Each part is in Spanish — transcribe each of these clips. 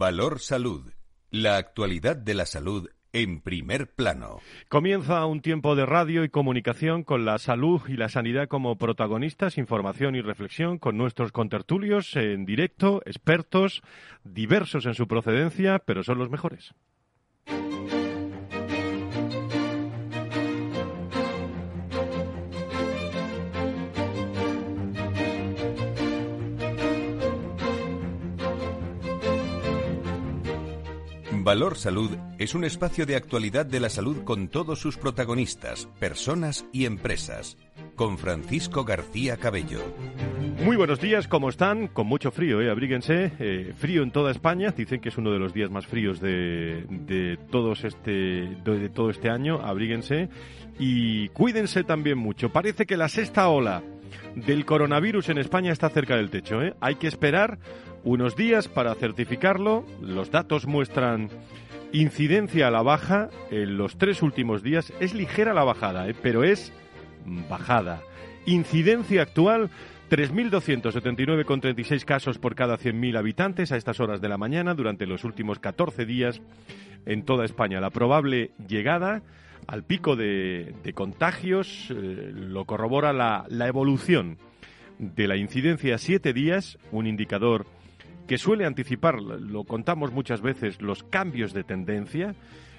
Valor Salud. La actualidad de la salud en primer plano. Comienza un tiempo de radio y comunicación con la salud y la sanidad como protagonistas, información y reflexión con nuestros contertulios en directo, expertos, diversos en su procedencia, pero son los mejores. Valor Salud es un espacio de actualidad de la salud con todos sus protagonistas, personas y empresas. Con Francisco García Cabello. Muy buenos días, ¿cómo están? Con mucho frío, ¿eh? abríguense. Eh, frío en toda España. Dicen que es uno de los días más fríos de, de, todos este, de todo este año. Abríguense. Y cuídense también mucho. Parece que la sexta ola del coronavirus en España está cerca del techo. ¿eh? Hay que esperar unos días para certificarlo. Los datos muestran incidencia a la baja en los tres últimos días. Es ligera la bajada, ¿eh? pero es bajada. Incidencia actual 3.279,36 casos por cada 100.000 habitantes a estas horas de la mañana durante los últimos 14 días en toda España. La probable llegada al pico de, contagios eh, lo corrobora la, la evolución de la incidencia a siete días, un indicador que suele anticipar, lo contamos muchas veces, los cambios de tendencia,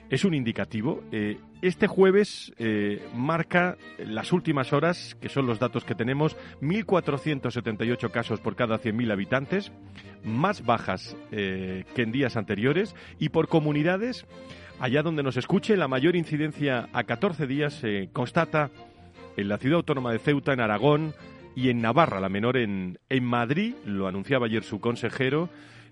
es un indicativo. Eh, este jueves eh, marca las últimas horas, que son los datos que tenemos, 1.478 casos por cada 100.000 habitantes, más bajas eh, que en días anteriores, y por comunidades, allá donde nos escuche, la mayor incidencia a 14 días se constata en la ciudad autónoma de Ceuta, en Aragón, y en Navarra, la menor en, en Madrid, lo anunciaba ayer su consejero,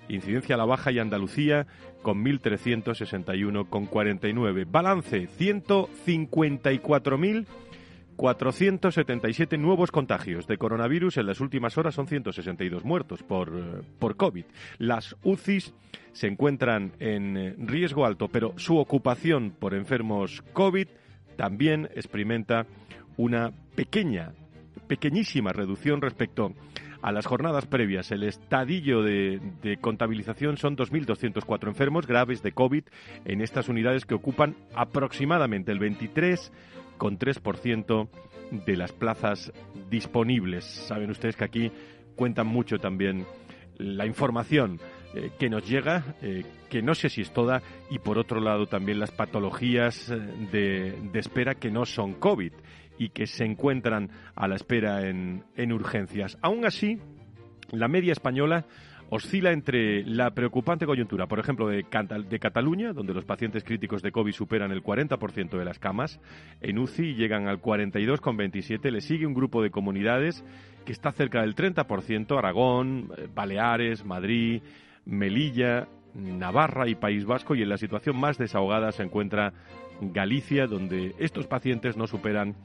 incidencia a la baja y Andalucía con 1.361,49. Balance, 154.477 nuevos contagios de coronavirus. En las últimas horas son 162 muertos por, por COVID. Las UCIs se encuentran en riesgo alto, pero su ocupación por enfermos COVID también experimenta una pequeña pequeñísima reducción respecto a las jornadas previas. El estadillo de, contabilización son 2.204 enfermos graves de COVID en estas unidades que ocupan aproximadamente el 23,3% de las plazas disponibles. Saben ustedes que aquí cuentan mucho también la información eh, que nos llega, eh, que no sé si es toda, y por otro lado también las patologías eh, de espera que no son COVID y que se encuentran a la espera en, en urgencias. Aún así, la media española oscila entre la preocupante coyuntura, por ejemplo, de, de, Cataluña, donde los pacientes críticos de COVID superan el 40% de las camas, en UCI llegan al 42,27%, le sigue un grupo de comunidades que está cerca del 30%, Aragón, eh, Baleares, Madrid, Melilla, Navarra y País Vasco, y en la situación más desahogada se encuentra Galicia, donde estos pacientes no superan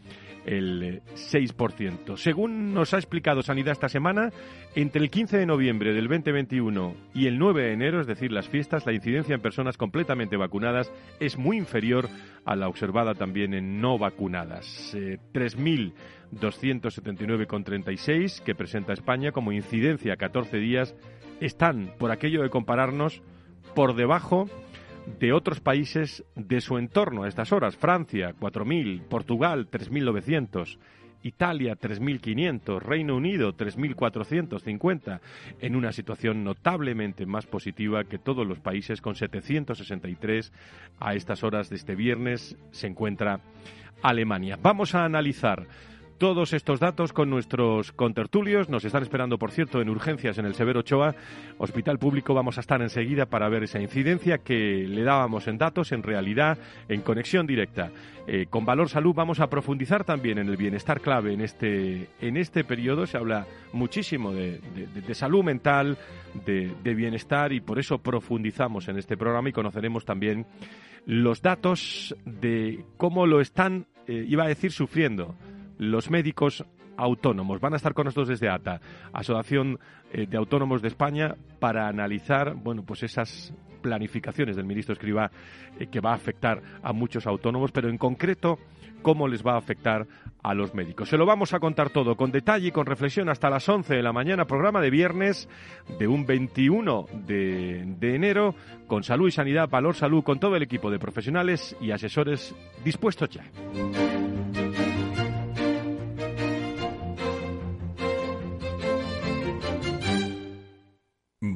el 6%. Según nos ha explicado Sanidad esta semana, entre el 15 de noviembre del 2021 y el 9 de enero, es decir, las fiestas, la incidencia en personas completamente vacunadas es muy inferior a la observada también en no vacunadas. Eh, 3.279,36 que presenta España como incidencia a 14 días están, por aquello de compararnos, por debajo de otros países de su entorno a estas horas. Francia, 4.000, Portugal, 3.900. Italia 3.500, Reino Unido 3.450, en una situación notablemente más positiva que todos los países, con 763 a estas horas de este viernes se encuentra Alemania. Vamos a analizar todos estos datos con nuestros contertulios. Nos están esperando, por cierto, en urgencias en el Severo Ochoa, Hospital Público. Vamos a estar enseguida para ver esa incidencia que le dábamos en datos, en realidad, en conexión directa. Eh, con Valor Salud vamos a profundizar también en el bienestar clave en este, en este periodo. Se habla muchísimo de, salud mental, de, bienestar y por eso profundizamos en este programa y conoceremos también los datos de cómo lo están, eh, iba a decir, sufriendo los médicos autónomos. Van a estar con nosotros desde ATA, Asociación eh, de Autónomos de España, para analizar, bueno, pues esas planificaciones del ministro Escriba eh, que va a afectar a muchos autónomos, pero en concreto cómo les va a afectar a los médicos. Se lo vamos a contar todo con detalle y con reflexión hasta las 11 de la mañana, programa de viernes de un 21 de, de enero, con salud y sanidad, valor salud, con todo el equipo de profesionales y asesores dispuestos ya.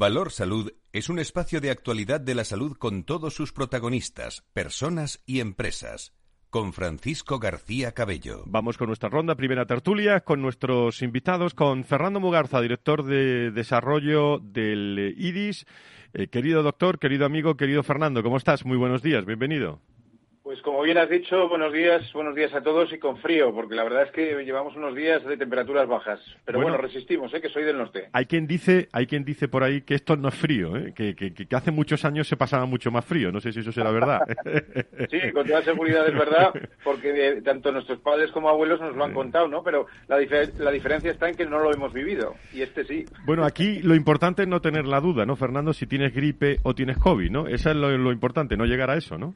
Valor Salud es un espacio de actualidad de la salud con todos sus protagonistas, personas y empresas. Con Francisco García Cabello. Vamos con nuestra ronda, primera tertulia, con nuestros invitados, con Fernando Mugarza, director de desarrollo del IDIS. Eh, querido doctor, querido amigo, querido Fernando, ¿cómo estás? Muy buenos días, bienvenido. Pues como bien has dicho, buenos días, buenos días a todos y con frío, porque la verdad es que llevamos unos días de temperaturas bajas. Pero bueno, resistimos, ¿eh? que soy del norte. Hay quien dice, hay quien dice por ahí que esto no es frío, ¿eh? que, que, que, hace muchos años se pasaba mucho más frío. No sé si eso será verdad. sí, con toda seguridad es verdad, porque eh, tanto nuestros padres como abuelos nos lo han contado, ¿no? Pero la, la diferencia está en que no lo hemos vivido, y este sí. Bueno, aquí lo importante es no tener la duda, ¿no, Fernando? Si tienes gripe o tienes COVID, ¿no? Eso es lo, lo importante, no llegar a eso, ¿no?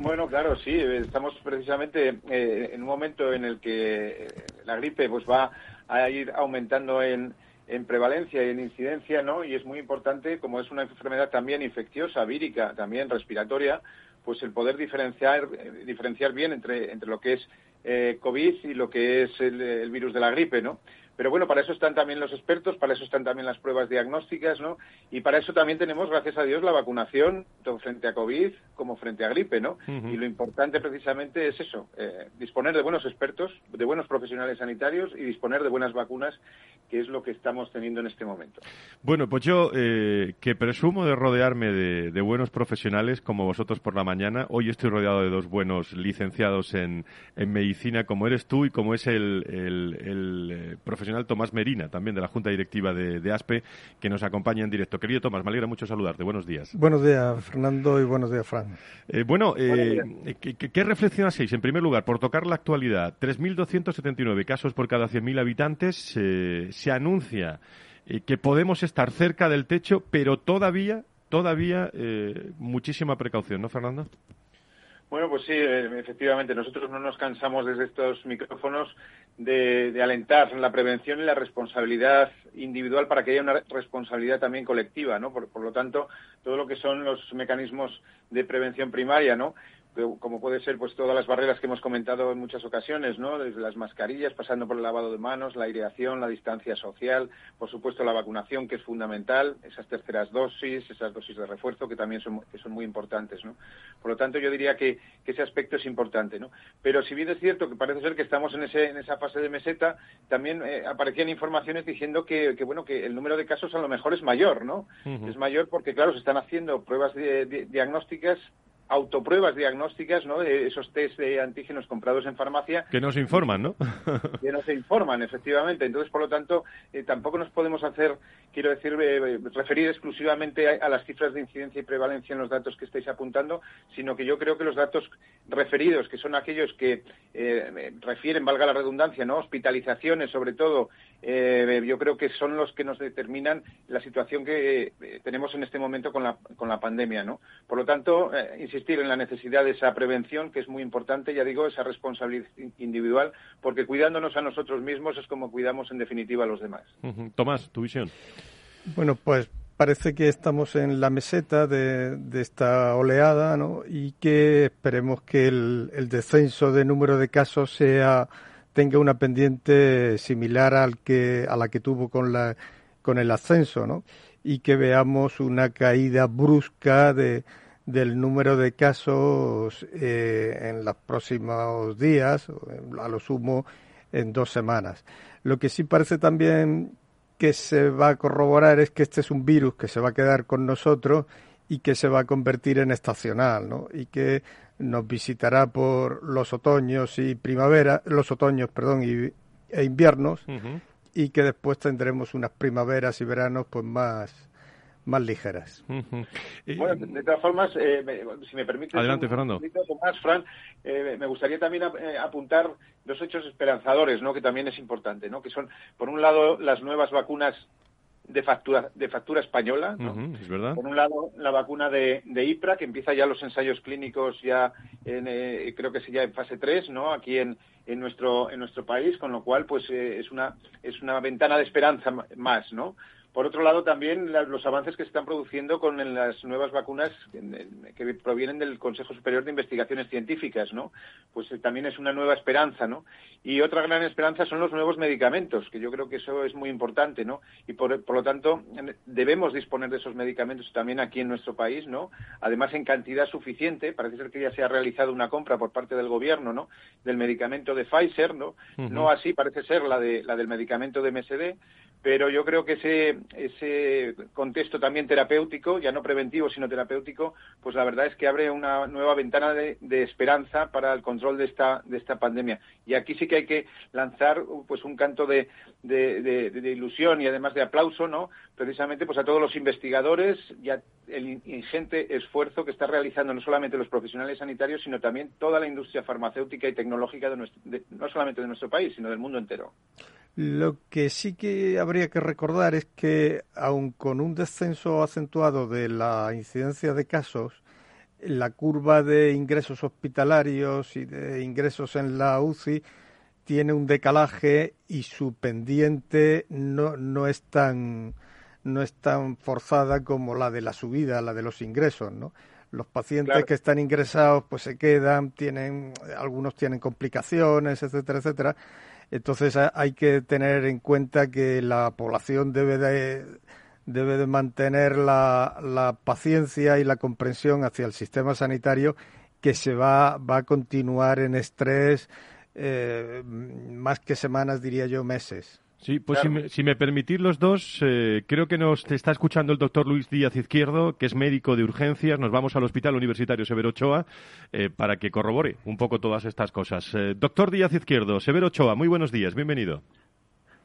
Bueno, claro Sí, estamos precisamente eh, en un momento en el que la gripe pues va a ir aumentando en, prevalencia y en incidencia, ¿no? Y es muy importante, como es una enfermedad también infecciosa, vírica, también respiratoria, pues el poder diferenciar, eh, diferenciar bien entre, entre lo que es eh, COVID y lo que es el, el virus de la gripe, ¿no? Pero bueno, para eso están también los expertos, para eso están también las pruebas diagnósticas, ¿no? Y para eso también tenemos, gracias a Dios, la vacunación, tanto frente a COVID como frente a gripe, ¿no? Y lo importante precisamente es eso, eh, disponer de buenos expertos, de buenos profesionales sanitarios y disponer de buenas vacunas, que es lo que estamos teniendo en este momento. Bueno, pues yo, eh, que presumo de rodearme de, buenos profesionales como vosotros por la mañana, hoy estoy rodeado de dos buenos licenciados en, medicina, como eres tú y como es el, el, eh, profesor profesional Tomás Merina, también de la Junta Directiva de, ASPE, que nos acompaña en directo. Querido Tomás, me alegra mucho saludarte. Buenos días. Buenos días, Fernando, y buenos días, Fran. Eh, bueno, eh, ¿qué, ¿qué, reflexión hacéis? En primer lugar, por tocar la actualidad, 3.279 casos por cada 100.000 habitantes. se anuncia eh, que podemos estar cerca del techo, pero todavía, todavía muchísima precaución, ¿no, Fernando? Bueno, pues sí, efectivamente, nosotros no nos cansamos desde estos micrófonos de, alentar la prevención y la responsabilidad individual para que haya una responsabilidad también colectiva, ¿no? Por, por, lo tanto, todo lo que son los mecanismos de prevención primaria, ¿no? Como puede ser pues todas las barreras que hemos comentado en muchas ocasiones, ¿no? Desde las mascarillas, pasando por el lavado de manos, la aireación, la distancia social, por supuesto la vacunación que es fundamental, esas terceras dosis, esas dosis de refuerzo que también son, que son muy importantes, ¿no? Por lo tanto, yo diría que, ese aspecto es importante, ¿no? Pero si bien es cierto que parece ser que estamos en, ese, en esa fase de meseta, también eh, aparecían informaciones diciendo que, bueno que el número de casos a lo mejor es mayor, ¿no? Es mayor porque claro se están haciendo pruebas diagnósticas autopruebas diagnósticas, ¿no? Esos test de antígenos comprados en farmacia. Que nos informan, ¿no? que nos informan, efectivamente. Entonces, por lo tanto, eh, tampoco nos podemos hacer, quiero decir, eh, referir exclusivamente a, las cifras de incidencia y prevalencia en los datos que estáis apuntando, sino que yo creo que los datos referidos, que son aquellos que eh, refieren, valga la redundancia, ¿no? Hospitalizaciones, sobre todo, yo creo que son los que nos determinan la situación que tenemos en este momento con la, con la pandemia, ¿no? Por lo tanto, insistir en la necesidad de esa prevención, que es muy importante, ya digo, esa responsabilidad individual, porque cuidándonos a nosotros mismos es como cuidamos en definitiva a los demás. Tomás, tu visión. Bueno, pues parece que estamos en la meseta de, esta oleada, ¿no? Y que esperemos que el, el, descenso de número de casos sea tenga una pendiente similar al que a la que tuvo con la con el ascenso, ¿no? Y que veamos una caída brusca de del número de casos eh, en los próximos días, a lo sumo en dos semanas. Lo que sí parece también que se va a corroborar es que este es un virus que se va a quedar con nosotros y que se va a convertir en estacional, ¿no? Y que nos visitará por los otoños y primavera, los otoños, perdón, y, e inviernos, y que después tendremos unas primaveras y veranos pues más más ligeras. Bueno, de, todas formas, eh, si me permite, Adelante, Fernando. Más, Fran, eh, me gustaría también eh, apuntar dos hechos esperanzadores, ¿no? que también es importante, ¿no? que son, por un lado, las nuevas vacunas de factura, de factura española. es verdad. Por un lado, la vacuna de, de, IPRA, que empieza ya los ensayos clínicos ya, en, eh, creo que es ya en fase 3, ¿no? Aquí en, en nuestro en nuestro país, con lo cual, pues eh, es una es una ventana de esperanza más, ¿no? Por otro lado, también los avances que se están produciendo con las nuevas vacunas que provienen del Consejo Superior de Investigaciones Científicas, ¿no? Pues eh, también es una nueva esperanza, ¿no? Y otra gran esperanza son los nuevos medicamentos, que yo creo que eso es muy importante, ¿no? Y por, lo tanto, debemos disponer de esos medicamentos también aquí en nuestro país, ¿no? Además, en cantidad suficiente. Parece ser que ya se ha realizado una compra por parte del gobierno, ¿no? Del medicamento de Pfizer, ¿no? No así parece ser la, de, la del medicamento de MSD pero yo creo que ese, contexto también terapéutico, ya no preventivo, sino terapéutico, pues la verdad es que abre una nueva ventana de, esperanza para el control de esta, de esta pandemia. Y aquí sí que hay que lanzar pues un canto de, de, ilusión y además de aplauso, ¿no? Precisamente pues a todos los investigadores y a el ingente esfuerzo que está realizando no solamente los profesionales sanitarios, sino también toda la industria farmacéutica y tecnológica de, nuestro, no solamente de nuestro país, sino del mundo entero. Lo que sí que habría que recordar es que, aun con un descenso acentuado de la incidencia de casos, la curva de ingresos hospitalarios y de ingresos en la UCI tiene un decalaje y su pendiente no, no es tan no es tan forzada como la de la subida, la de los ingresos, ¿no? Los pacientes que están ingresados pues se quedan, tienen algunos tienen complicaciones, etcétera, etcétera entonces hay que tener en cuenta que la población debe de, debe de mantener la, la paciencia y la comprensión hacia el sistema sanitario que se va, va a continuar en estrés eh, más que semanas, diría yo, meses. Sí, pues si, me, permitís los dos, eh, creo que nos está escuchando el doctor Luis Díaz Izquierdo, que es médico de urgencias. Nos vamos al Hospital Universitario Severo Ochoa eh, para que corrobore un poco todas estas cosas. Eh, doctor Díaz Izquierdo, Severo Ochoa, muy buenos días, bienvenido.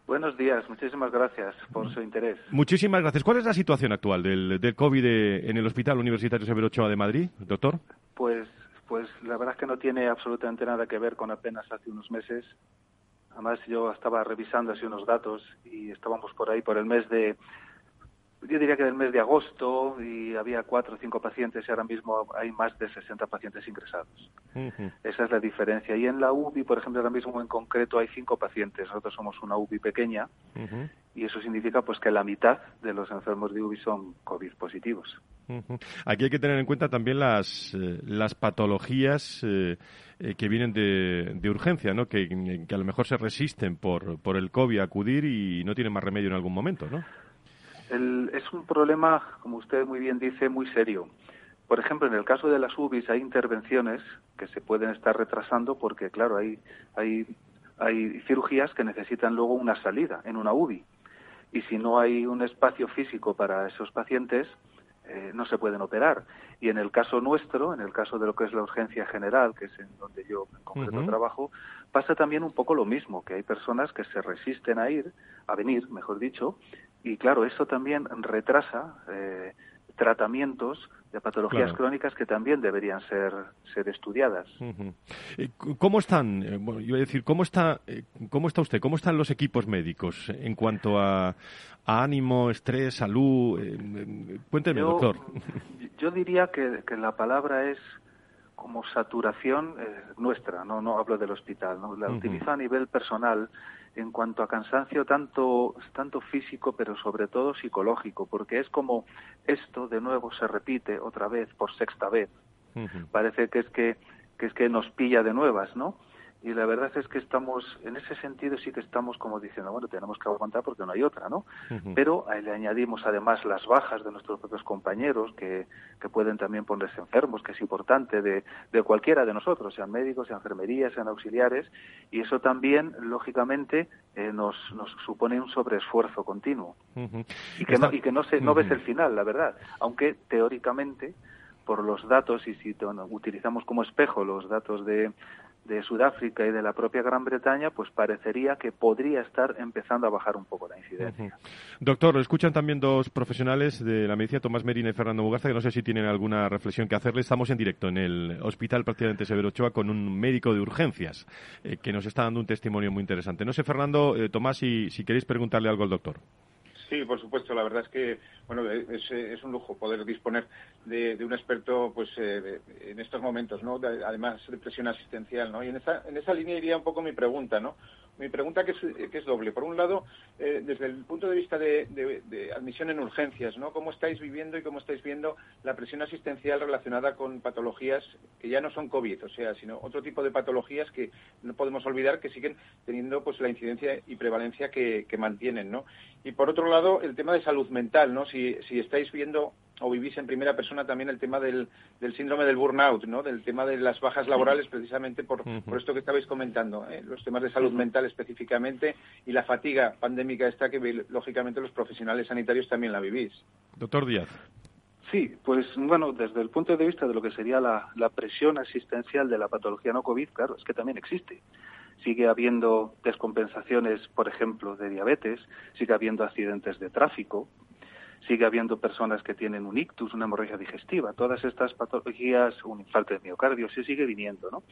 Buenos días, muchísimas gracias por su interés. Muchísimas gracias. ¿Cuál es la situación actual del, del COVID en el Hospital Universitario Severo Ochoa de Madrid, doctor? Pues, pues la verdad es que no tiene absolutamente nada que ver con apenas hace unos meses Además, yo estaba revisando así unos datos y estábamos por ahí por el mes de, yo diría que del mes de agosto y había cuatro o cinco pacientes y ahora mismo hay más de 60 pacientes ingresados. Esa es la diferencia. Y en la UBI, por ejemplo, ahora mismo en concreto hay cinco pacientes. Nosotros somos una UBI pequeña y eso significa pues que la mitad de los enfermos de UBI son COVID positivos. Aquí hay que tener en cuenta también las, eh, las patologías eh, eh, que vienen de, de urgencia, ¿no? Que, a lo mejor se resisten por, por el COVID a acudir y no tienen más remedio en algún momento, ¿no? es un problema, como usted muy bien dice, muy serio. Por ejemplo, en el caso de las UBIs hay intervenciones que se pueden estar retrasando porque, claro, hay, hay, hay cirugías que necesitan luego una salida en una UBI. Y si no hay un espacio físico para esos pacientes, eh, no se pueden operar. Y en el caso nuestro, en el caso de lo que es la urgencia general, que es en donde yo en concreto trabajo, pasa también un poco lo mismo, que hay personas que se resisten a ir, a venir, mejor dicho, y claro, eso también retrasa eh, tratamientos de patologías crónicas que también deberían ser, ser estudiadas. Eh, ¿Cómo están, eh, bueno, iba a decir, cómo está, cómo está usted, cómo están los equipos médicos en cuanto a, ánimo, estrés, salud? cuénteme, doctor. Yo diría que, que, la palabra es como saturación nuestra, no, no hablo del hospital, ¿no? la utilizo a nivel personal en cuanto a cansancio tanto, tanto físico, pero sobre todo psicológico, porque es como esto de nuevo se repite otra vez, por sexta vez. Parece que es que, que es que nos pilla de nuevas, ¿no? Y la verdad es que estamos, en ese sentido sí que estamos como diciendo, bueno, tenemos que aguantar porque no hay otra, ¿no? Pero ahí le añadimos además las bajas de nuestros propios compañeros que, que pueden también ponerse enfermos, que es importante, de, de cualquiera de nosotros, sean médicos, sean enfermerías, sean auxiliares, y eso también, lógicamente, eh, nos, nos supone un sobreesfuerzo continuo. Y que, no, y que no, se, no ves el final, la verdad, aunque teóricamente por los datos y si utilizamos como espejo los datos de, de Sudáfrica y de la propia Gran Bretaña, pues parecería que podría estar empezando a bajar un poco la incidencia. Doctor, lo escuchan también dos profesionales de la medicina, Tomás Merina y Fernando Mugarza, que no sé si tienen alguna reflexión que hacerle. Estamos en directo en el Hospital Prácticamente Severo Ochoa con un médico de urgencias eh, que nos está dando un testimonio muy interesante. No sé, Fernando, eh, Tomás, si, si queréis preguntarle algo al doctor. Sí, por supuesto. La verdad es que bueno es, un lujo poder disponer de, un experto pues eh, en estos momentos, ¿no? además de presión asistencial, ¿no? Y en esa en esa línea iría un poco mi pregunta, ¿no? Mi pregunta que es, que es doble. Por un lado, eh, desde el punto de vista de, admisión en urgencias, ¿no? ¿Cómo estáis viviendo y cómo estáis viendo la presión asistencial relacionada con patologías que ya no son COVID, o sea, sino otro tipo de patologías que no podemos olvidar que siguen teniendo pues la incidencia y prevalencia que, que mantienen, ¿no? Y por otro lado, el tema de salud mental, ¿no? Si, si estáis viendo o vivís en primera persona también el tema del, del síndrome del burnout, ¿no? Del tema de las bajas laborales, precisamente por, por esto que estabais comentando, ¿eh? los temas de salud mental específicamente y la fatiga pandémica esta que lógicamente los profesionales sanitarios también la vivís. Doctor Díaz. Sí, pues bueno, desde el punto de vista de lo que sería la, la presión asistencial de la patología no COVID, claro, es que también existe sigue habiendo descompensaciones, por ejemplo, de diabetes, sigue habiendo accidentes de tráfico, sigue habiendo personas que tienen un ictus, una hemorragia digestiva, todas estas patologías, un infarto de miocardio, se sigue viniendo, ¿no?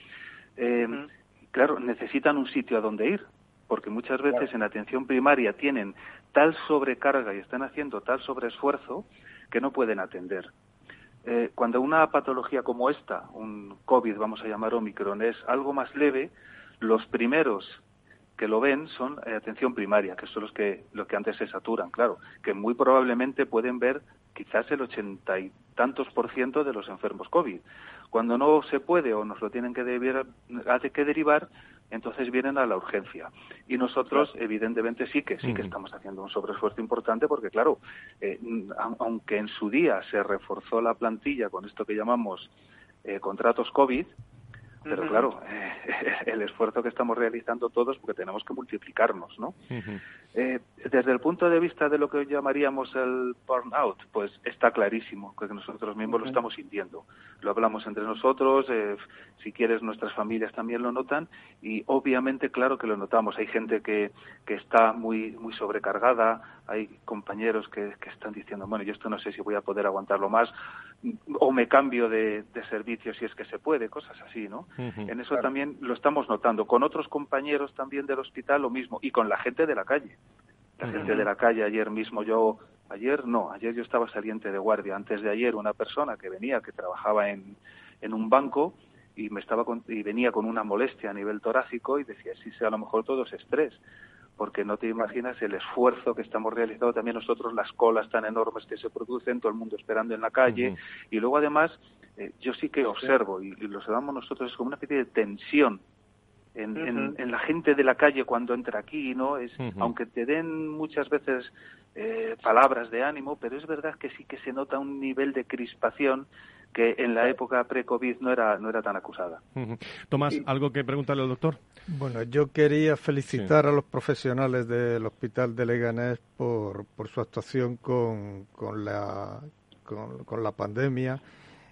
Eh, claro, necesitan un sitio a donde ir, porque muchas veces en atención primaria tienen tal sobrecarga y están haciendo tal sobreesfuerzo que no pueden atender. Eh, cuando una patología como esta, un COVID, vamos a llamar Omicron, es algo más leve, los primeros que lo ven son eh, atención primaria, que son los que, los que antes se saturan, claro, que muy probablemente pueden ver quizás el ochenta y tantos por ciento de los enfermos COVID. Cuando no se puede o nos lo tienen que, que derivar, entonces vienen a la urgencia. Y nosotros, evidentemente, sí que sí que estamos haciendo un sobreesfuerzo importante porque, claro, eh, aunque en su día se reforzó la plantilla con esto que llamamos eh, contratos COVID, pero claro, eh, el esfuerzo que estamos realizando todos, porque tenemos que multiplicarnos, ¿no? eh, desde el punto de vista de lo que llamaríamos el burnout, pues está clarísimo, que nosotros mismos lo estamos sintiendo. Lo hablamos entre nosotros, eh, si quieres nuestras familias también lo notan, y obviamente, claro que lo notamos. Hay gente que, que está muy, muy sobrecargada, hay compañeros que, que están diciendo, bueno, yo esto no sé si voy a poder aguantarlo más, o me cambio de, de servicio si es que se puede, cosas así, ¿no? En eso también lo estamos notando. Con otros compañeros también del hospital lo mismo, y con la gente de la calle. La gente de la calle, ayer mismo yo, ayer no, ayer yo estaba saliente de guardia. Antes de ayer una persona que venía, que trabajaba en, en un banco, y me estaba y venía con una molestia a nivel torácico y decía, sí, sí, a lo mejor todo es estrés porque no te imaginas el esfuerzo que estamos realizando. También nosotros, las colas tan enormes que se producen, todo el mundo esperando en la calle, y luego además eh, yo sí que observo, y, lo observamos nosotros, es como una especie de tensión en, en, la gente de la calle cuando entra aquí, ¿no? Es, Aunque te den muchas veces eh, palabras de ánimo, pero es verdad que sí que se nota un nivel de crispación que en la época pre-COVID no era, no era tan acusada. Tomás, ¿algo que preguntarle al doctor? Bueno, yo quería felicitar a los profesionales del Hospital de Leganés por, por su actuación con, con, la, con, la pandemia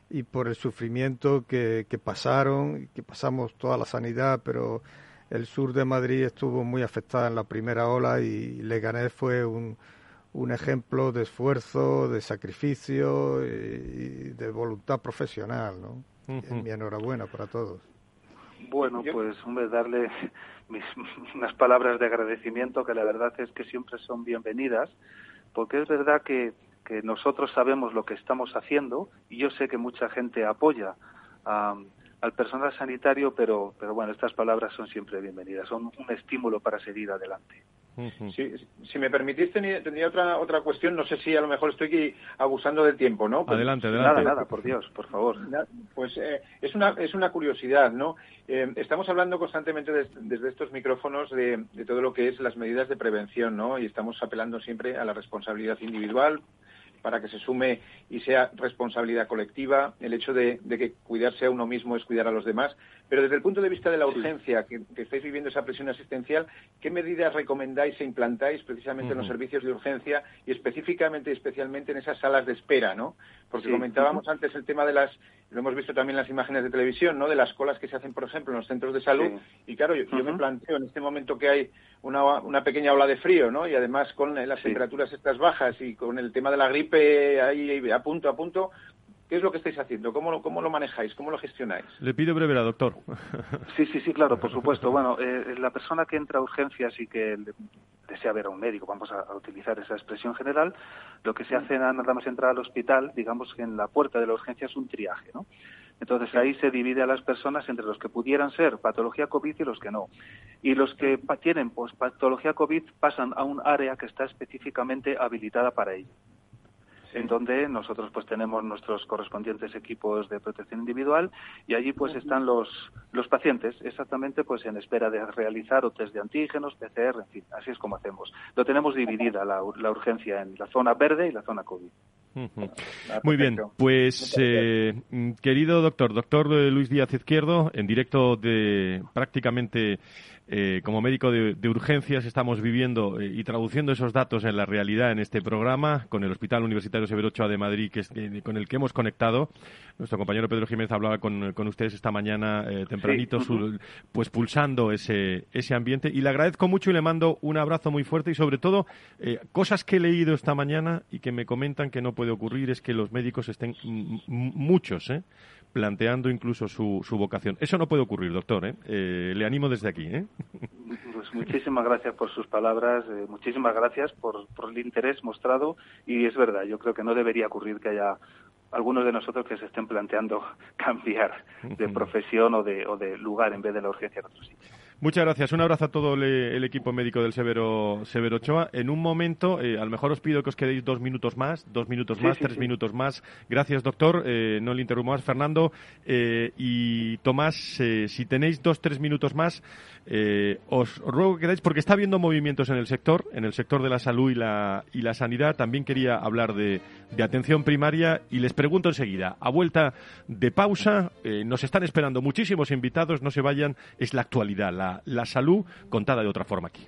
y por el sufrimiento que, que pasaron, que pasamos toda la sanidad, pero el sur de Madrid estuvo muy afectada en la primera ola y Leganés fue un, un ejemplo de esfuerzo, de sacrificio y de voluntad profesional, ¿no? Mi enhorabuena para todos. Bueno, pues hombre, darle mis, unas palabras de agradecimiento que la verdad es que siempre son bienvenidas, porque es verdad que, que nosotros sabemos lo que estamos haciendo y yo sé que mucha gente apoya al personal sanitario, pero, pero bueno, estas palabras son siempre bienvenidas, son un estímulo para seguir adelante si me permitís, tendría, otra otra cuestión. No sé si a lo mejor estoy abusando del tiempo, ¿no? adelante, adelante. Nada, nada, por Dios, por favor. Pues eh, es, una, es una curiosidad, ¿no? Eh, estamos hablando constantemente desde estos micrófonos de, de, todo lo que es las medidas de prevención, ¿no? Y estamos apelando siempre a la responsabilidad individual para que se sume y sea responsabilidad colectiva, el hecho de, de que cuidarse a uno mismo es cuidar a los demás, pero desde el punto de vista de la urgencia, que, estáis viviendo esa presión asistencial, ¿qué medidas recomendáis e implantáis precisamente en los servicios de urgencia y específicamente y especialmente en esas salas de espera, ¿no? Porque comentábamos antes el tema de las, lo hemos visto también en las imágenes de televisión, ¿no? De las colas que se hacen, por ejemplo, en los centros de salud. Y claro, yo, me planteo en este momento que hay una, una, pequeña ola de frío, ¿no? Y además con las temperaturas estas bajas y con el tema de la gripe ahí a punto a punto, ¿Qué es lo que estáis haciendo? ¿Cómo lo, cómo lo manejáis? ¿Cómo lo gestionáis? Le pido brevedad, doctor. Sí, sí, sí, claro, por supuesto. Bueno, eh, la persona que entra a urgencias y que desea ver a un médico, vamos a, utilizar esa expresión general, lo que se hace nada más entrar al hospital, digamos que en la puerta de la urgencia es un triaje, ¿no? Entonces ahí se divide a las personas entre los que pudieran ser patología COVID y los que no. Y los que tienen pues, patología COVID pasan a un área que está específicamente habilitada para ello en donde nosotros pues tenemos nuestros correspondientes equipos de protección individual y allí pues están los, los pacientes exactamente pues en espera de realizar o test de antígenos, PCR, en fin, así es como hacemos. Lo tenemos dividida la, la urgencia en la zona verde y la zona COVID. Muy bien, pues eh, querido doctor, doctor Luis Díaz Izquierdo, en directo de prácticamente eh, como médico de, urgencias estamos viviendo eh, y traduciendo esos datos en la realidad en este programa con el Hospital Universitario Severo Ochoa de Madrid, que eh, con el que hemos conectado. Nuestro compañero Pedro Jiménez hablaba con, ustedes esta mañana tempranito, pues pulsando ese, ese ambiente. Y le agradezco mucho y le mando un abrazo muy fuerte y sobre todo cosas que he leído esta mañana y que me comentan que no puede ocurrir es que los médicos estén muchos, planteando incluso su, su vocación. Eso no puede ocurrir, doctor. ¿eh? eh le animo desde aquí. ¿eh? Pues muchísimas gracias por sus palabras, eh, muchísimas gracias por, por el interés mostrado y es verdad, yo creo que no debería ocurrir que haya algunos de nosotros que se estén planteando cambiar de profesión o de, o de lugar en vez de la urgencia en otro sitio. Muchas gracias. Un abrazo a todo el, equipo médico del Severo, Severo Ochoa. En un momento, eh, a lo mejor os pido que os quedéis dos minutos más, dos minutos más, tres minutos más. Gracias, doctor. Eh, no le interrumpo más. Fernando eh, y Tomás, si tenéis dos, tres minutos más, os ruego que quedáis porque está habiendo movimientos en el sector, en el sector de la salud y la, y la sanidad. También quería hablar de, de atención primaria y les pregunto enseguida, a vuelta de pausa, nos están esperando muchísimos invitados, no se vayan, es la actualidad, la la, salud contada de otra forma aquí.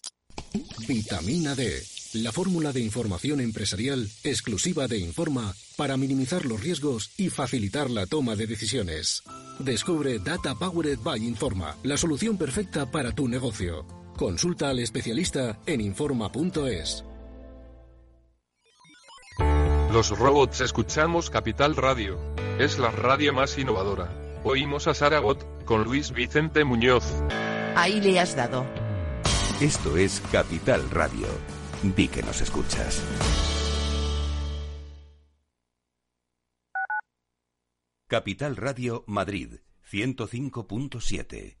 Vitamina D, la fórmula de información empresarial exclusiva de Informa para minimizar los riesgos y facilitar la toma de decisiones. Descubre Data Powered by Informa, la solución perfecta para tu negocio. Consulta al especialista en Informa.es. Los robots escuchamos Capital Radio. Es la radio más innovadora. Oímos a Saragot con Luis Vicente Muñoz. Ahí le has dado. Esto es Capital Radio. Di que nos escuchas. Capital Radio Madrid 105.7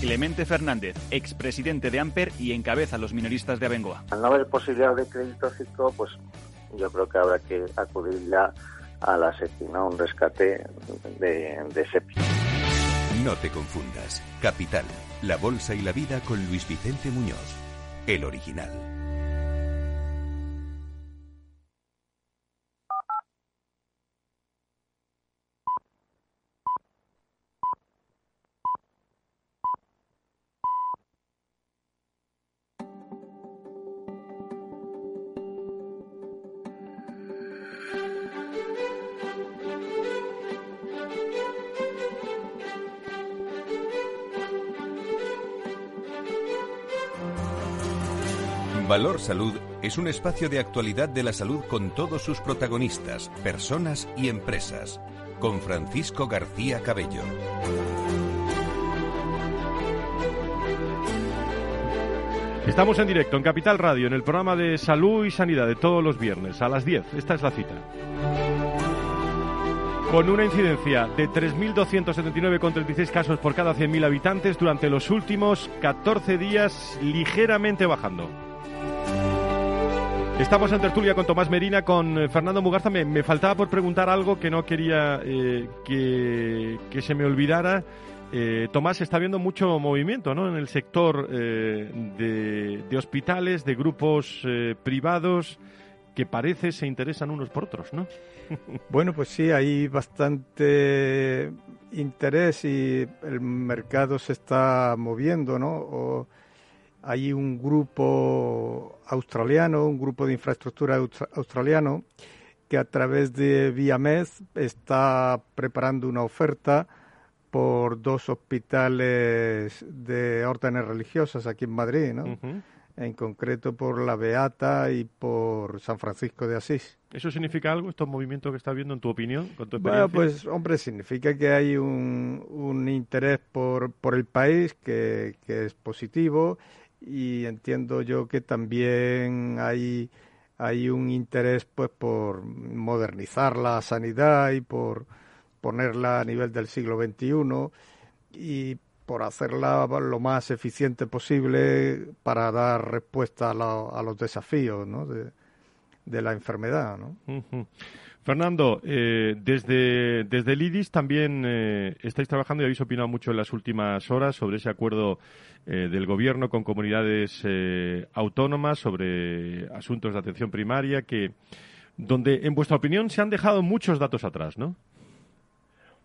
Clemente Fernández, expresidente de Amper y encabeza a los minoristas de Abengoa. Al no haber posibilidad de crédito ciclo, pues yo creo que habrá que acudir ya a la SEPI, ¿no? un rescate de, de SEPI. No te confundas. Capital, la bolsa y la vida con Luis Vicente Muñoz, el original. Valor Salud es un espacio de actualidad de la salud con todos sus protagonistas, personas y empresas. Con Francisco García Cabello. Estamos en directo en Capital Radio, en el programa de salud y sanidad de todos los viernes, a las 10. Esta es la cita. Con una incidencia de 3.279,36 casos por cada 100.000 habitantes durante los últimos 14 días, ligeramente bajando. Estamos en tertulia con Tomás Merina, con eh, Fernando Mugarza. Me, faltaba por preguntar algo que no quería eh, que, se me olvidara. Eh, Tomás, está viendo mucho movimiento ¿no? en el sector de, hospitales, de grupos privados que parece se interesan unos por otros, ¿no? bueno, pues sí, hay bastante interés y el mercado se está moviendo, ¿no? Hay un grupo australiano, un grupo de infraestructura australiano, que a través de Viamed está preparando una oferta por dos hospitales de órdenes religiosas aquí en Madrid, ¿no? En concreto por La Beata y por San Francisco de Asís. ¿Eso significa algo, estos movimientos que estás viendo, en tu opinión, con tu Bueno, pues, hombre, significa que hay un, un interés por, por el país que, que es positivo y entiendo yo que también hay, hay un interés pues por modernizar la sanidad y por ponerla a nivel del siglo XXI y por hacerla lo más eficiente posible para dar respuesta a, los desafíos de, de la enfermedad. ¿no? Fernando, eh, desde, desde el IDIS también eh, estáis trabajando y habéis opinado mucho en las últimas horas sobre ese acuerdo eh, del Gobierno con comunidades autónomas sobre asuntos de atención primaria, que donde, en vuestra opinión, se han dejado muchos datos atrás, ¿no?